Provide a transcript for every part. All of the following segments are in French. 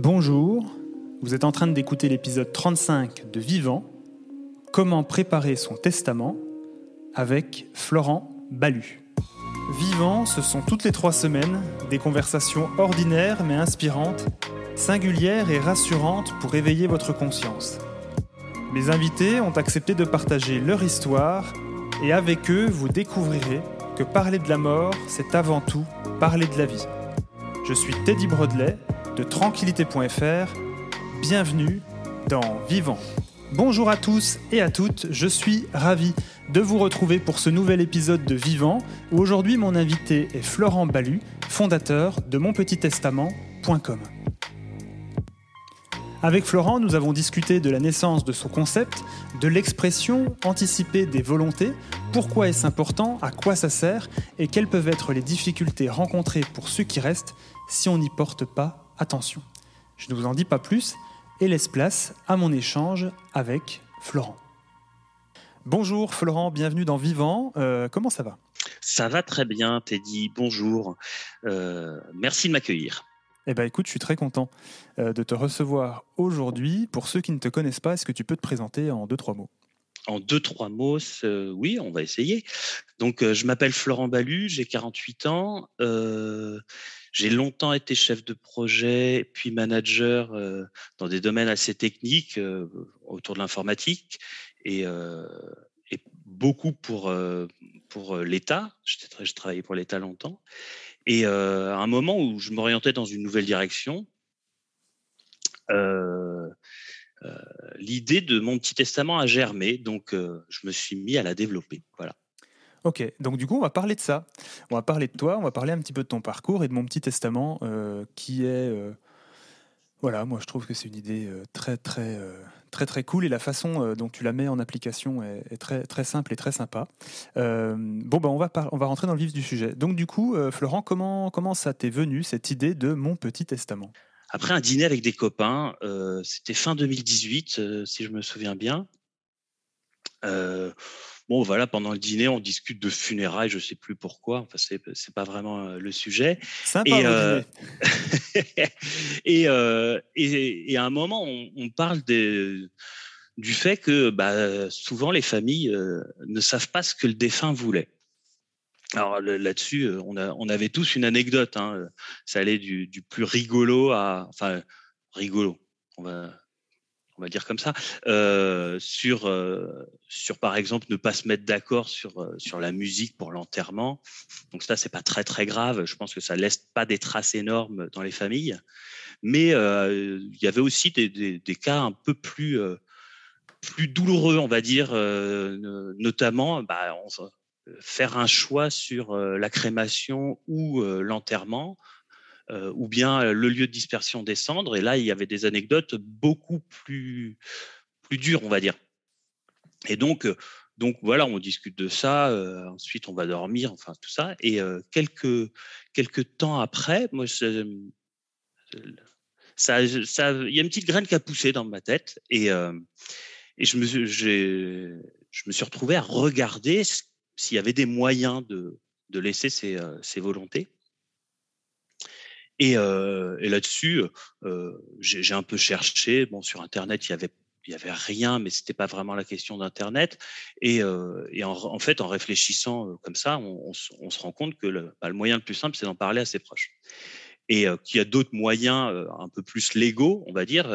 Bonjour, vous êtes en train d'écouter l'épisode 35 de Vivant, Comment préparer son testament avec Florent Balu. Vivant, ce sont toutes les trois semaines des conversations ordinaires mais inspirantes, singulières et rassurantes pour éveiller votre conscience. Mes invités ont accepté de partager leur histoire et avec eux, vous découvrirez que parler de la mort, c'est avant tout parler de la vie. Je suis Teddy Brodley de tranquillité.fr. Bienvenue dans Vivant. Bonjour à tous et à toutes, je suis ravi de vous retrouver pour ce nouvel épisode de Vivant où aujourd'hui mon invité est Florent Balu, fondateur de monpetittestament.com. Avec Florent, nous avons discuté de la naissance de son concept, de l'expression anticipée des volontés, pourquoi est-ce important, à quoi ça sert et quelles peuvent être les difficultés rencontrées pour ceux qui restent si on n'y porte pas attention. Je ne vous en dis pas plus et laisse place à mon échange avec Florent. Bonjour Florent, bienvenue dans Vivant. Euh, comment ça va? Ça va très bien, Teddy. Bonjour. Euh, merci de m'accueillir. Eh bien, écoute, je suis très content euh, de te recevoir aujourd'hui. Pour ceux qui ne te connaissent pas, est-ce que tu peux te présenter en deux, trois mots? En deux, trois mots, oui, on va essayer. Donc, je m'appelle Florent Balu, j'ai 48 ans. J'ai longtemps été chef de projet, puis manager dans des domaines assez techniques autour de l'informatique et, et, beaucoup pour, pour l'État. J'ai travaillé pour l'État longtemps. Et à un moment où je m'orientais dans une nouvelle direction, l'idée de mon petit testament a germé, donc je me suis mis à la développer. Voilà. Ok, donc du coup, on va parler de ça. On va parler de toi, on va parler un petit peu de ton parcours et de mon petit testament qui est. voilà, moi je trouve que c'est une idée très, très, très, très cool et la façon dont tu la mets en application est, très, très simple et très sympa. bon, ben, on, va on va rentrer dans le vif du sujet. Donc, du coup, Florent, comment, comment ça t'est venu cette idée de mon petit testament? Après un dîner avec des copains, c'était fin 2018, si je me souviens bien. Bon, voilà, pendant le dîner, on discute de funérailles, je ne sais plus pourquoi. Enfin, c'est, c'est pas vraiment le sujet. Sympa. Et, et, et, à un moment, on, parle des, du fait que bah, souvent les familles ne savent pas ce que le défunt voulait. Alors là-dessus, euh, on, on, avait tous une anecdote. Hein. Ça allait du, plus rigolo à, enfin rigolo, on va, on va dire comme ça, euh, sur, euh, sur par exemple ne pas se mettre d'accord sur, sur la musique pour l'enterrement. Donc ça, c'est pas très très grave. Je pense que ça laisse pas des traces énormes dans les familles. Mais il y avait aussi des, des, cas un peu plus plus douloureux, on va dire, notamment, bah, faire un choix sur la crémation ou l'enterrement, ou bien le lieu de dispersion des cendres. Et là, il y avait des anecdotes beaucoup plus, plus dures, on va dire. Et donc, donc voilà, on discute de ça. ensuite, on va dormir, enfin tout ça. Et quelques, quelques temps après, moi, ça, ça, il y a une petite graine qui a poussé dans ma tête. Et, et je, me, je me suis retrouvé à regarder s'il y avait des moyens de, de laisser euh, ses volontés. Et, euh, et là-dessus, euh, j'ai un peu cherché. Bon, sur Internet, il y avait rien, mais c'était pas vraiment la question d'Internet. Et, euh, en, fait, en réfléchissant comme ça, on, se rend compte que le, bah, le, moyen le plus simple, c'est d'en parler à ses proches. Et qu'il y a d'autres moyens un peu plus légaux, on va dire,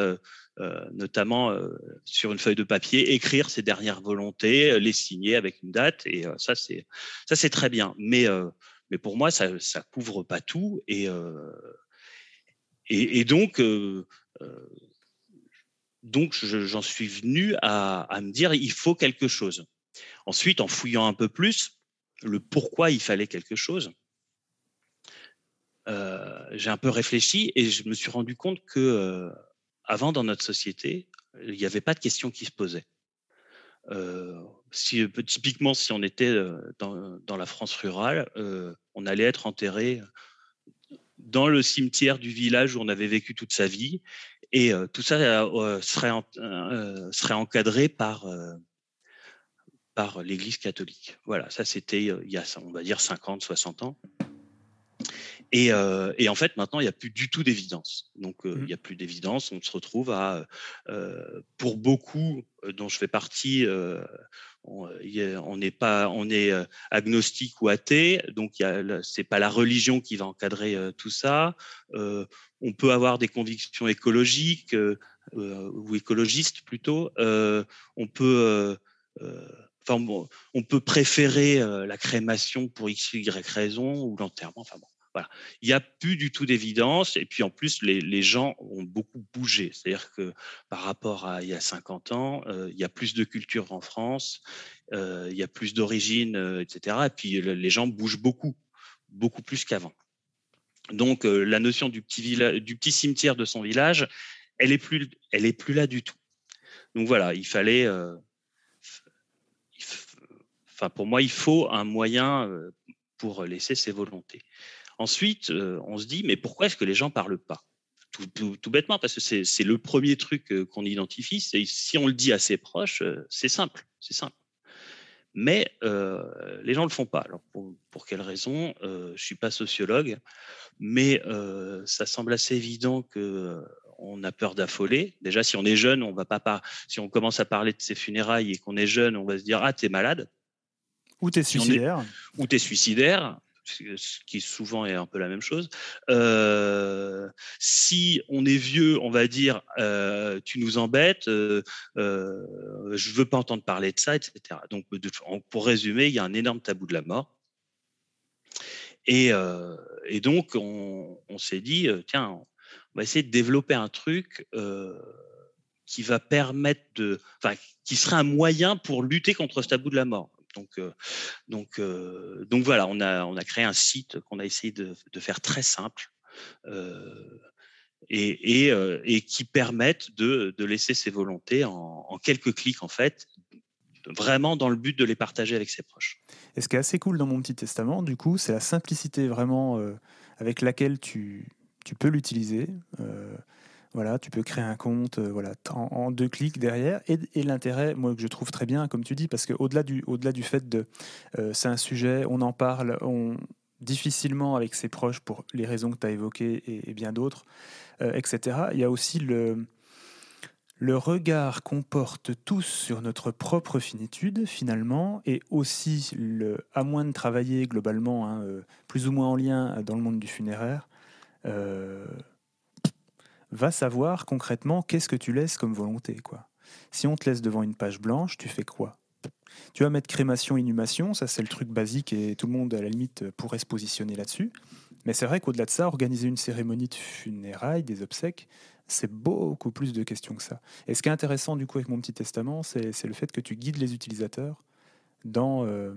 notamment sur une feuille de papier, écrire ses dernières volontés, les signer avec une date, et ça c'est ça c'est très bien. Mais mais pour moi ça ça couvre pas tout, et et, donc donc j'en suis venu à, me dire il faut quelque chose. Ensuite, en fouillant un peu plus, le pourquoi il fallait quelque chose. Euh, j'ai un peu réfléchi et je me suis rendu compte que avant, dans notre société, il n'y avait pas de questions qui se posaient. Euh, si, typiquement, si on était euh, dans, la France rurale, euh, on allait être enterré dans le cimetière du village où on avait vécu toute sa vie, et euh, tout ça euh, serait, euh, serait encadré par par l'Église catholique. Voilà, ça c'était il y a, on va dire, 50, 60 ans. Et, et, en fait, maintenant, il n'y a plus du tout d'évidence. Donc, il Mmh. n'y a plus d'évidence. On se retrouve à, pour beaucoup, dont je fais partie, on n'est pas, on est agnostique ou athée, donc c'est pas la religion qui va encadrer tout ça. on peut avoir des convictions écologiques ou écologistes plutôt. on peut Enfin, bon, on peut préférer la crémation pour x y raison ou l'enterrement. Enfin bon, Il n'y a plus du tout d'évidence. Et puis en plus, les, gens ont beaucoup bougé. C'est-à-dire que par rapport à il y a 50 ans, euh, il y a plus de culture en France, euh, il y a plus d'origine, euh, etc. Et puis les gens bougent beaucoup, beaucoup plus qu'avant. Donc la notion du petit, village, du petit cimetière de son village, elle est plus, elle est plus là du tout. Donc voilà, il fallait enfin pour moi, il faut un moyen pour laisser ses volontés. Ensuite, on se dit, mais pourquoi est-ce que les gens parlent pas tout, tout, tout, bêtement, parce que c'est le premier truc qu'on identifie. C'est si on le dit à ses proches, c'est simple, c'est simple. Mais euh, les gens le font pas. Alors pour, pour quelle raison euh, Je suis pas sociologue, mais euh, ça semble assez évident que on a peur d'affoler. Déjà, si on est jeune, on va pas, pas si on commence à parler de ses funérailles et qu'on est jeune, on va se dire ah t'es malade. Ou t'es suicidaire. Si est, ou t'es suicidaire ce qui souvent est un peu la même chose. Euh, si on est vieux, on va dire euh, tu nous embêtes, euh, je veux pas entendre parler de ça, etc. Donc pour résumer, il y a un énorme tabou de la mort. Et, et donc on, on s'est dit tiens, on va essayer de développer un truc qui va permettre de, enfin, qui serait un moyen pour lutter contre ce tabou de la mort. Donc, euh, donc, euh, donc voilà, on a, on a créé un site qu'on a essayé de, de, faire très simple euh, et, et, qui permettent de, de, laisser ses volontés en, en, quelques clics en fait, vraiment dans le but de les partager avec ses proches. Et ce qui est assez cool dans mon petit testament, du coup, c'est la simplicité vraiment avec laquelle tu, tu peux l'utiliser. Voilà, tu peux créer un compte euh, voilà, en, deux clics derrière. Et, l'intérêt, moi, que je trouve très bien, comme tu dis, parce qu'au-delà du, du fait de. Euh, c'est un sujet, on en parle difficilement avec ses proches pour les raisons que tu as évoquées et, bien d'autres, euh, etc. Il y a aussi le, le regard qu'on porte tous sur notre propre finitude, finalement, et aussi, le, à moins de travailler globalement, hein, plus ou moins en lien dans le monde du funéraire, va savoir concrètement qu'est-ce que tu laisses comme volonté. Quoi. Si on te laisse devant une page blanche, tu fais quoi? Tu vas mettre crémation, inhumation, ça c'est le truc basique et tout le monde à la limite pourrait se positionner là-dessus. Mais c'est vrai qu'au-delà de ça, organiser une cérémonie de funérailles, des obsèques, c'est beaucoup plus de questions que ça. Et ce qui est intéressant du coup avec mon petit testament, c'est le fait que tu guides les utilisateurs dans, euh,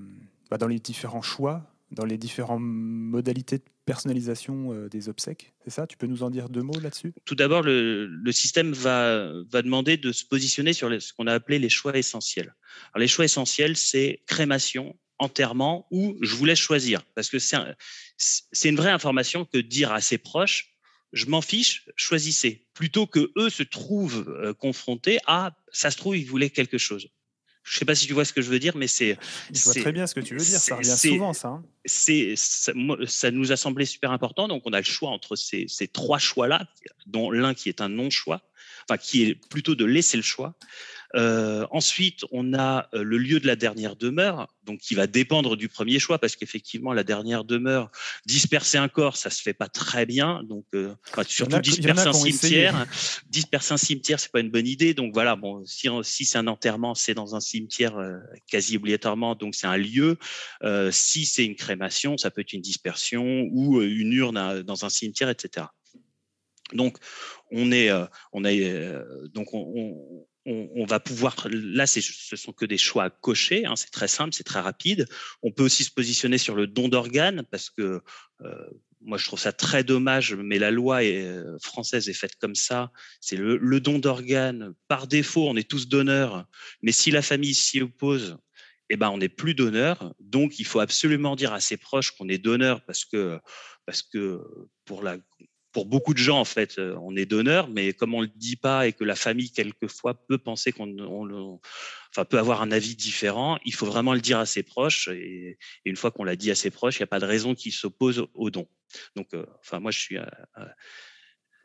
bah, dans les différents choix dans les différentes modalités de personnalisation euh, des obsèques. C'est ça? Tu peux nous en dire deux mots là-dessus? Tout d'abord, le, système va, va demander de se positionner sur ce qu'on a appelé les choix essentiels. Alors, les choix essentiels, c'est crémation, enterrement ou je vous laisse choisir. Parce que c'est un, une vraie information que dire à ses proches, je m'en fiche, choisissez. Plutôt que eux se trouvent euh, confrontés à, ça se trouve, ils voulaient quelque chose. Je sais pas si tu vois ce que je veux dire, mais c'est. Je vois très bien ce que tu veux dire. Ça revient souvent, ça. Hein. C'est ça, ça, nous a semblé super important. Donc, on a le choix entre ces, ces trois choix-là, dont l'un qui est un non-choix, enfin qui est plutôt de laisser le choix. Euh, ensuite, on a le lieu de la dernière demeure, donc qui va dépendre du premier choix, parce qu'effectivement, la dernière demeure, disperser un corps, ça se fait pas très bien. Donc, euh, enfin, surtout a, disperser un cimetière. Disperser un cimetière, c'est pas une bonne idée. Donc voilà, bon, si, si c'est un enterrement, c'est dans un cimetière euh, quasi obligatoirement, donc c'est un lieu. Euh, si c'est une crémation, ça peut être une dispersion ou une urne dans un cimetière, etc. Donc, on est, on a, donc on, on on, va pouvoir, là, ce sont que des choix à cocher, hein, c'est très simple, c'est très rapide. On peut aussi se positionner sur le don d'organes parce que euh, moi, je trouve ça très dommage, mais la loi euh, française est faite comme ça. C'est le, le, don d'organes. Par défaut, on est tous donneurs, mais si la famille s'y oppose, eh ben, on n'est plus donneur. Donc, il faut absolument dire à ses proches qu'on est donneur parce que, parce que pour la pour beaucoup de gens, en fait, on est donneur, mais comme on le dit pas et que la famille, quelquefois, peut penser qu'on enfin, peut avoir un avis différent, il faut vraiment le dire à ses proches. Et, une fois qu'on l'a dit à ses proches, il n'y a pas de raison qu'ils s'opposent au don. Donc, enfin, moi, je suis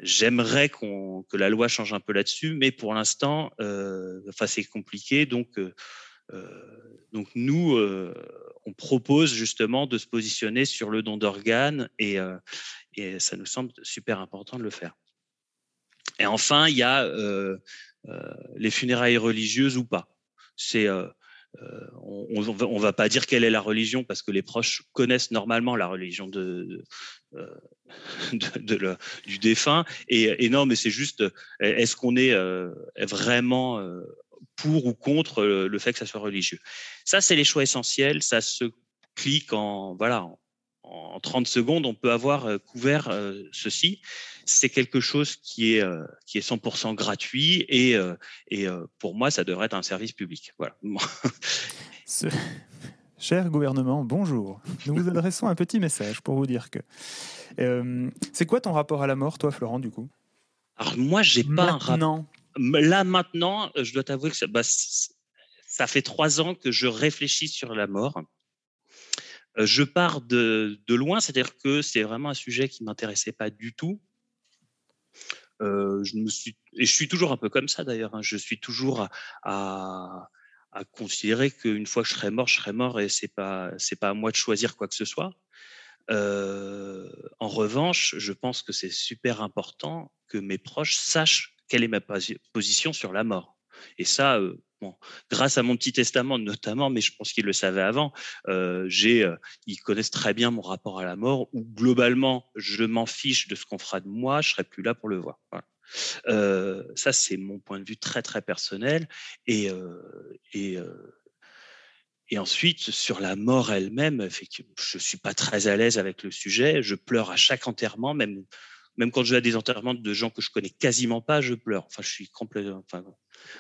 J'aimerais qu'on que la loi change un peu là-dessus, mais pour l'instant, euh, enfin c'est compliqué. Donc, euh, euh, donc nous, on propose justement de se positionner sur le don d'organes et, et ça nous semble super important de le faire. Et enfin, il y a les funérailles religieuses ou pas. On ne va pas dire quelle est la religion parce que les proches connaissent normalement la religion du défunt. Et, non, mais c'est juste, est-ce qu'on est, vraiment pour ou contre le fait que ça soit religieux Ça, c'est les choix essentiels. Ça se clique en, voilà, en 30 secondes, on peut avoir couvert ceci. C'est quelque chose qui est, qui est 100% gratuit et, et pour moi, ça devrait être un service public. Voilà. Cher gouvernement, bonjour. Nous vous adressons un petit message pour vous dire que. c'est quoi ton rapport à la mort, toi, Florent, du coup? Alors, moi, j'ai pas un rapport. Là, maintenant, je dois t'avouer que ça, bah, ça fait trois ans que je réfléchis sur la mort. Euh, je pars de, loin, c'est-à-dire que c'est vraiment un sujet qui m'intéressait pas du tout. Euh, je suis, et je suis toujours un peu comme ça d'ailleurs. Hein. je suis toujours à, considérer qu'une fois que je serai mort, je serai mort et c'est pas pas à moi de choisir quoi que ce soit. Euh, en revanche, je pense que c'est super important que mes proches sachent quelle est ma position sur la mort. Et ça, grâce à mon petit testament notamment, mais je pense qu'ils le savaient avant, euh, euh, ils connaissent très bien mon rapport à la mort, où globalement, je m'en fiche de ce qu'on fera de moi, je serai plus là pour le voir. Euh, ça, c'est mon point de vue très très personnel. Et, ensuite, sur la mort elle-même, je suis pas très à l'aise avec le sujet. Je pleure à chaque enterrement, même même quand je vais à des enterrements de gens que je connais quasiment pas, je pleure. Enfin, je suis complètement. Enfin,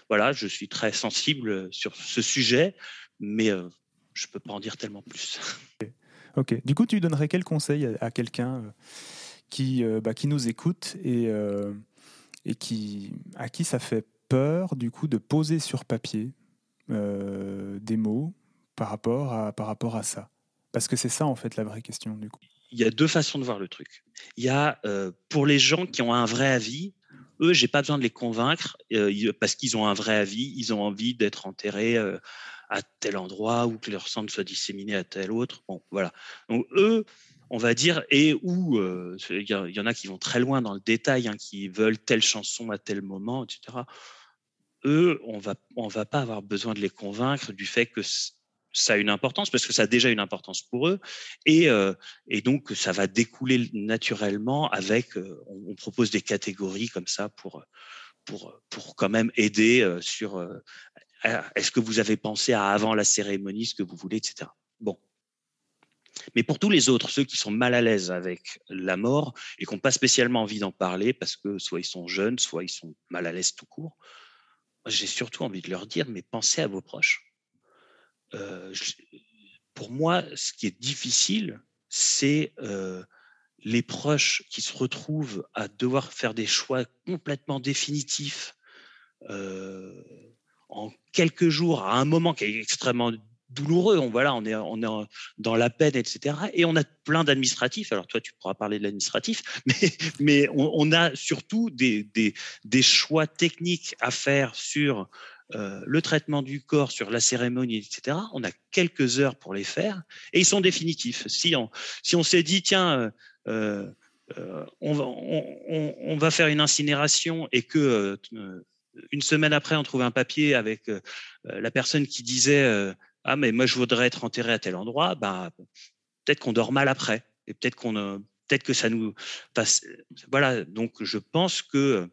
voilà, je suis très sensible sur ce sujet, mais euh, je peux pas en dire tellement plus. Ok. Du coup, tu donnerais quel conseil à, quelqu'un euh, qui, euh, bah, qui nous écoute et, et qui, à qui ça fait peur, du coup, de poser sur papier des mots par rapport à, par rapport à ça? Parce que c'est ça, en fait, la vraie question, du coup il y a deux façons de voir le truc. Il y a pour les gens qui ont un vrai avis, eux, j'ai pas besoin de les convaincre parce qu'ils ont un vrai avis, ils ont envie d'être enterrés à tel endroit ou que leur sang soit disséminé à tel autre. Bon, voilà. Donc eux, on va dire, et où il y, en a qui vont très loin dans le détail, hein, qui veulent telle chanson à tel moment, etc. Eux, on va on va pas avoir besoin de les convaincre du fait que ça a une importance parce que ça a déjà une importance pour eux et, euh, et donc ça va découler naturellement avec euh, on, propose des catégories comme ça pour pour pour quand même aider euh, sur est-ce que vous avez pensé à avant la cérémonie ce que vous voulez etc bon. Mais pour tous les autres ceux qui sont mal à l'aise avec la mort et qui n'ont pas spécialement envie d'en parler parce que soit ils sont jeunes soit ils sont mal à l'aise tout court j'ai surtout envie de leur dire mais pensez à vos proches euh, pour moi, ce qui est difficile, c'est euh, les proches qui se retrouvent à devoir faire des choix complètement définitifs euh, en quelques jours, à un moment qui est extrêmement douloureux. On, voilà, on, est, on est dans la peine, etc. Et on a plein d'administratifs. Alors toi, tu pourras parler de l'administratif, mais, on, a surtout des, choix techniques à faire sur euh, le traitement du corps sur la cérémonie, etc., on a quelques heures pour les faire et ils sont définitifs. Si on, s'est dit, tiens, euh, euh, on, va, faire une incinération et que une semaine après, on trouve un papier avec la personne qui disait, ah, mais moi, je voudrais être enterré à tel endroit, bah, peut-être qu'on dort mal après et peut-être qu'on peut-être que ça nous. Voilà, donc je pense que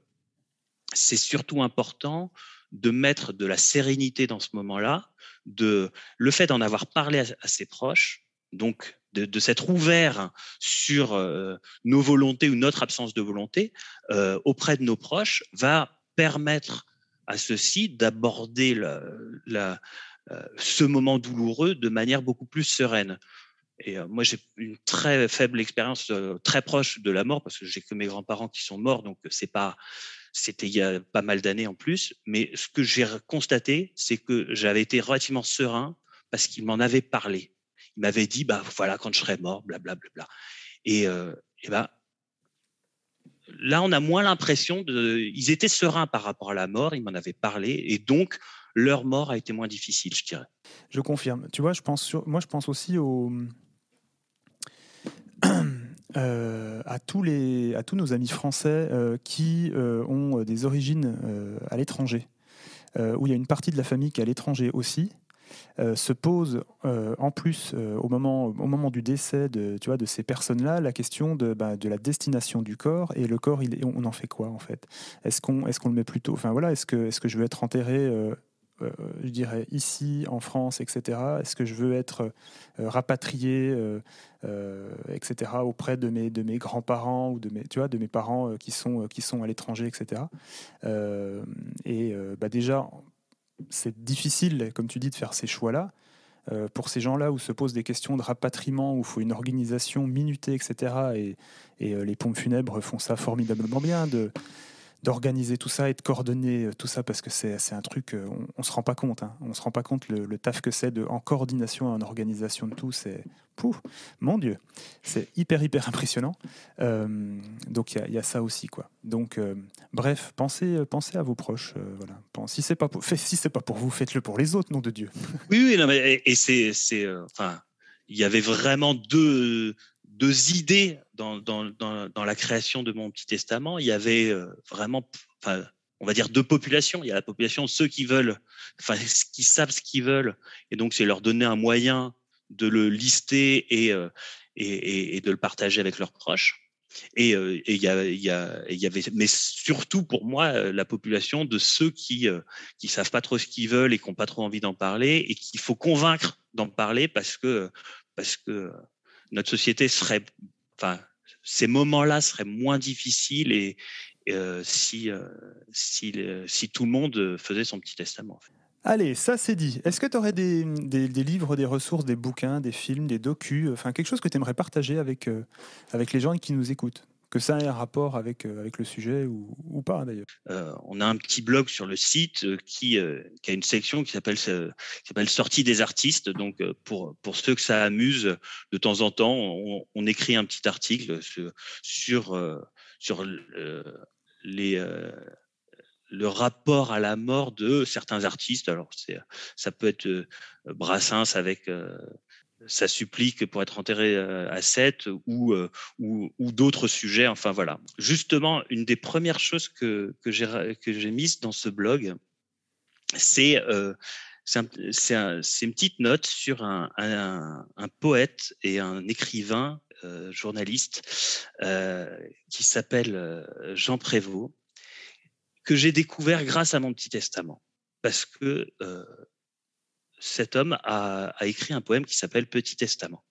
c'est surtout important de mettre de la sérénité dans ce moment-là, de le fait d'en avoir parlé à, ses proches, donc de, s'être ouvert sur euh, nos volontés ou notre absence de volonté euh, auprès de nos proches, va permettre à ceux-ci d'aborder euh, ce moment douloureux de manière beaucoup plus sereine. Et moi, j'ai une très faible expérience, très proche de la mort, parce que j'ai que mes grands-parents qui sont morts, donc c'est pas, c'était il y a pas mal d'années en plus. Mais ce que j'ai constaté, c'est que j'avais été relativement serein parce qu'il m'en avait parlé. Il m'avait dit, bah voilà, quand je serai mort, blablabla. Bla, bla. Et, et ben, là, on a moins l'impression de. Ils étaient sereins par rapport à la mort, ils m'en avaient parlé, et donc leur mort a été moins difficile, je dirais. Je confirme. Tu vois, je pense moi, je pense aussi au. Euh, à, tous les, à tous nos amis français euh, qui euh, ont des origines à l'étranger, où il y a une partie de la famille qui est à l'étranger aussi, se pose en plus au, moment, au moment du décès de, tu vois, de ces personnes-là la question de, bah, de la destination du corps et le corps, il, on en fait quoi en fait? Est-ce qu'on est le met plutôt Enfin voilà, est-ce que, est -ce que je veux être enterré euh, je dirais, ici, en France, etc. Est-ce que je veux être euh, rapatrié, euh, etc., auprès de mes, de mes grands-parents ou de mes, tu vois, de mes parents qui, sont, qui sont à l'étranger, etc. et bah déjà, c'est difficile, comme tu dis, de faire ces choix-là. pour ces gens-là où se posent des questions de rapatriement, où il faut une organisation minutée, etc. Et, les pompes funèbres font ça formidablement bien. D'organiser tout ça et de coordonner euh, tout ça parce que c'est un truc, euh, on, on se rend pas compte. Hein. On se rend pas compte le, taf que c'est en coordination, en organisation de tout. C'est, pouf, mon Dieu, c'est hyper, hyper impressionnant. Euh, donc il y, a ça aussi. quoi. Donc, bref, pensez, pensez à vos proches. voilà. Si c'est pas, si c'est pas pour vous, faites-le pour les autres, nom de Dieu. Oui, oui, non, mais, et c'est. enfin, il y avait vraiment deux, deux idées dans, la création de mon petit testament. Il y avait euh, vraiment, enfin, on va dire deux populations. Il y a la population ceux qui veulent, enfin, qui savent ce qu'ils veulent, et donc c'est leur donner un moyen de le lister et, euh, de le partager avec leurs proches. Et, euh, il y avait, mais surtout pour moi, la population de ceux qui qui savent pas trop ce qu'ils veulent et qui n'ont pas trop envie d'en parler et qu'il faut convaincre d'en parler parce que parce que notre société serait, enfin, ces moments-là seraient moins difficiles et euh, si, euh, si, si, tout le monde faisait son petit testament. Allez, ça c'est dit. Est-ce que tu aurais des, des, livres, des ressources, des bouquins, des films, des docus, enfin quelque chose que tu aimerais partager avec, euh, avec les gens qui nous écoutent? Que ça ait un rapport avec, euh, avec le sujet ou, pas d'ailleurs. Euh, on a un petit blog sur le site euh, qui, a une section qui s'appelle s'appelle Sortie des artistes. Donc pour, pour ceux que ça amuse, de temps en temps, on, écrit un petit article sur, sur, sur les le rapport à la mort de certains artistes. Alors, c'est, ça peut être Brassens avec ça supplique pour être enterré euh, à 7 ou, euh, ou, ou d'autres sujets. Enfin voilà. Justement, une des premières choses que, que j'ai mises dans ce blog, c'est euh, une petite note sur un, un, poète et un écrivain euh, journaliste qui s'appelle Jean Prévost, que j'ai découvert grâce à mon petit testament. Parce que cet homme a, écrit un poème qui s'appelle Petit Testament.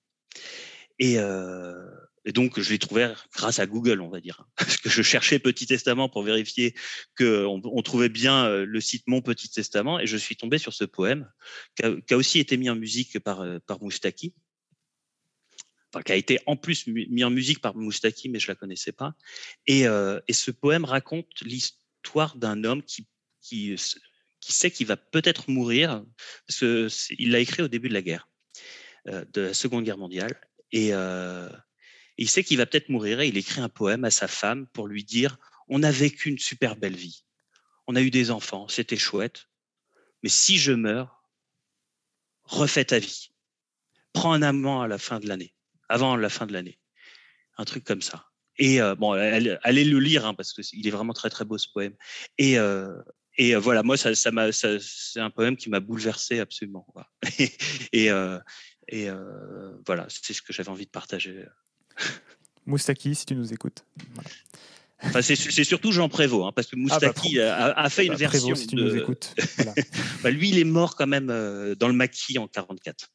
Euh, et, donc, je l'ai trouvé grâce à Google, on va dire. Parce que je cherchais Petit Testament pour vérifier qu'on on trouvait bien euh, le site Mon Petit Testament. Et je suis tombé sur ce poème, qui a, aussi été mis en musique par, euh, par Moustaki. Enfin, qui a été en plus mis en musique par Moustaki, mais je la connaissais pas. Et, ce poème raconte l'histoire d'un homme qui qui sait qu'il va peut-être mourir, parce qu'il l'a écrit au début de la guerre, euh, de la Seconde Guerre mondiale, et euh, il sait qu'il va peut-être mourir, et il écrit un poème à sa femme pour lui dire, on a vécu une super belle vie, on a eu des enfants, c'était chouette, mais si je meurs, refais ta vie, prends un amant à la fin de l'année, avant la fin de l'année, un truc comme ça. Et euh, bon, allez le lire hein, parce qu'il est vraiment très très beau ce poème. Et, et euh, voilà, moi, ça, ça m'a, c'est un poème qui m'a bouleversé absolument. et, euh, et euh, voilà, c'est ce que j'avais envie de partager. Moustaki, si tu nous écoutes. Enfin, c'est, surtout Jean Prévost, hein, parce que ah, bah, Moustaki a, fait une bah, version. si tu nous écoutes. bah, lui, il est mort quand même dans le maquis en 44.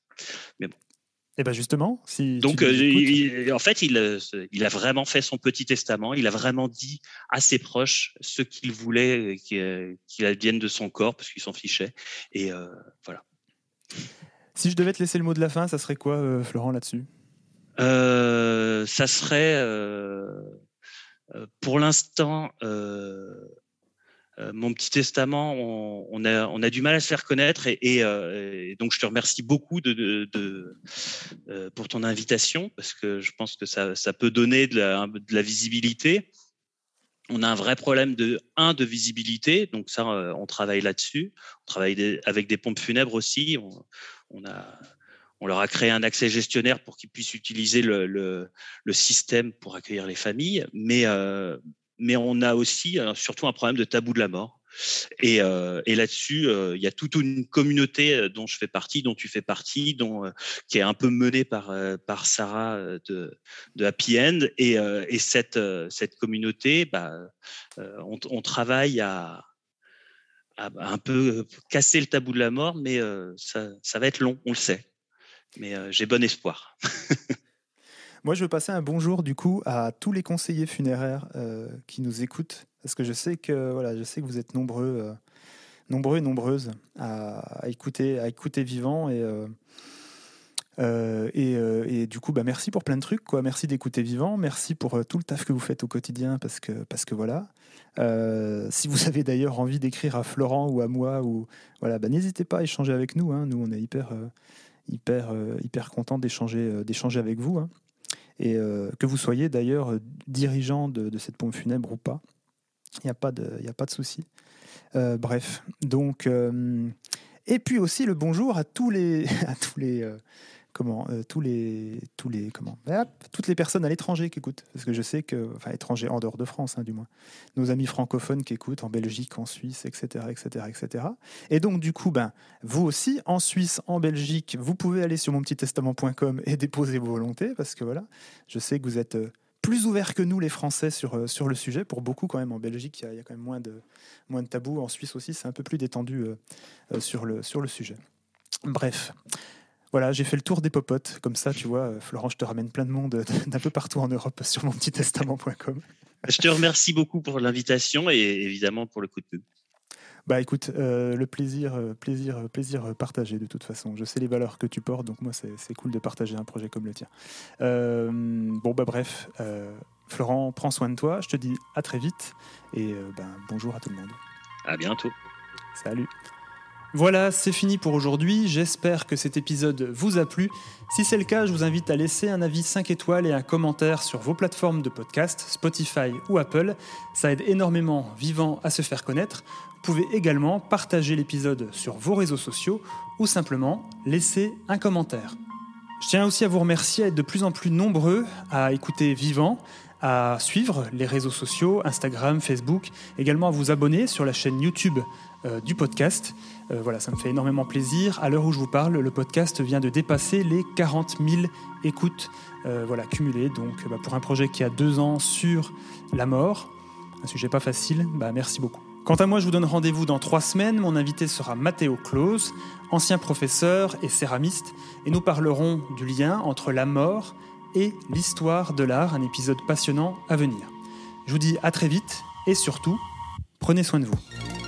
Mais bon. Et eh bien justement, si donc euh, en fait, il, euh, il a vraiment fait son petit testament. Il a vraiment dit à ses proches ce qu'il voulait euh, qu'il advienne de son corps, parce qu'il s'en fichait. Et voilà. Si je devais te laisser le mot de la fin, ça serait quoi, Florent, là-dessus? Ça serait, pour l'instant, mon petit testament, on, a, du mal à se faire connaître et, donc je te remercie beaucoup de, pour ton invitation parce que je pense que ça, peut donner de la, visibilité on a un vrai problème de un de visibilité, donc ça euh, on travaille là-dessus. On travaille avec des pompes funèbres aussi. On, leur a créé un accès gestionnaire pour qu'ils puissent utiliser le, système pour accueillir les familles, mais euh, mais on a aussi euh, surtout un problème de tabou de la mort. Et, euh, là-dessus, euh, il y a toute une communauté dont je fais partie, dont tu fais partie, dont, qui est un peu menée par, Sarah de, Happy End. Et, et cette, communauté, bah, on, travaille à, un peu casser le tabou de la mort, mais ça va être long, on le sait. Mais j'ai bon espoir. Moi, je veux passer un bonjour du coup à tous les conseillers funéraires qui nous écoutent parce que je sais que voilà, je sais que vous êtes nombreux, euh, nombreux et nombreuses à, écouter, à écouter vivant et euh, euh, et, du coup, bah, merci pour plein de trucs. Quoi. Merci d'écouter Vivant. Merci pour tout le taf que vous faites au quotidien. Parce que, parce que voilà. si vous avez d'ailleurs envie d'écrire à Florent ou à moi, ou, voilà, bah, n'hésitez pas à échanger avec nous. Hein. Nous, on est hyper, hyper, hyper content d'échanger, d'échanger avec vous. Hein. Et que vous soyez d'ailleurs dirigeant de, cette pompe funèbre ou pas. Il n'y a pas de, souci. Euh, bref, donc euh, et puis aussi le bonjour à tous les, euh, comment, les, tous les, toutes les personnes à l'étranger qui écoutent, parce que je sais que, enfin étrangers en dehors de France, hein, du moins, nos amis francophones qui écoutent en Belgique, en Suisse, etc., etc., etc. Et donc du coup, ben vous aussi en Suisse, en Belgique, vous pouvez aller sur mon petit testament.com et déposer vos volontés, parce que voilà, je sais que vous êtes plus ouverts que nous, les Français, sur, euh, sur le sujet. Pour beaucoup, quand même, en Belgique, il y, a quand même moins de, moins de tabous. En Suisse aussi, c'est un peu plus détendu euh, euh, sur, le, sur le sujet. Bref. Voilà, j'ai fait le tour des popotes. Comme ça, tu vois, Florent, je te ramène plein de monde d'un peu partout en Europe sur mon petit testament.com. Je te remercie beaucoup pour l'invitation et évidemment pour le coup de pub. Bah écoute, euh, le plaisir, euh, plaisir, euh, plaisir partagé de toute façon. Je sais les valeurs que tu portes, donc moi c'est cool de partager un projet comme le tien. bon bah bref, Florent, prends soin de toi. Je te dis à très vite et ben, bonjour à tout le monde. À bientôt. Salut. Voilà, c'est fini pour aujourd'hui. J'espère que cet épisode vous a plu. Si c'est le cas, je vous invite à laisser un avis 5 étoiles et un commentaire sur vos plateformes de podcast, Spotify ou Apple. Ça aide énormément Vivant à se faire connaître. Vous pouvez également partager l'épisode sur vos réseaux sociaux ou simplement laisser un commentaire. Je tiens aussi à vous remercier à être de plus en plus nombreux à écouter Vivant, à suivre les réseaux sociaux, Instagram, Facebook, également à vous abonner sur la chaîne YouTube euh, du podcast. Euh, voilà, ça me fait énormément plaisir. À l'heure où je vous parle, le podcast vient de dépasser les 40 000 écoutes euh, voilà, cumulées. Donc bah, pour un projet qui a deux ans sur la mort, un sujet pas facile, bah, merci beaucoup. Quant à moi, je vous donne rendez-vous dans trois semaines. Mon invité sera Matteo Claus, ancien professeur et céramiste, et nous parlerons du lien entre la mort et l'histoire de l'art, un épisode passionnant à venir. Je vous dis à très vite et surtout, prenez soin de vous.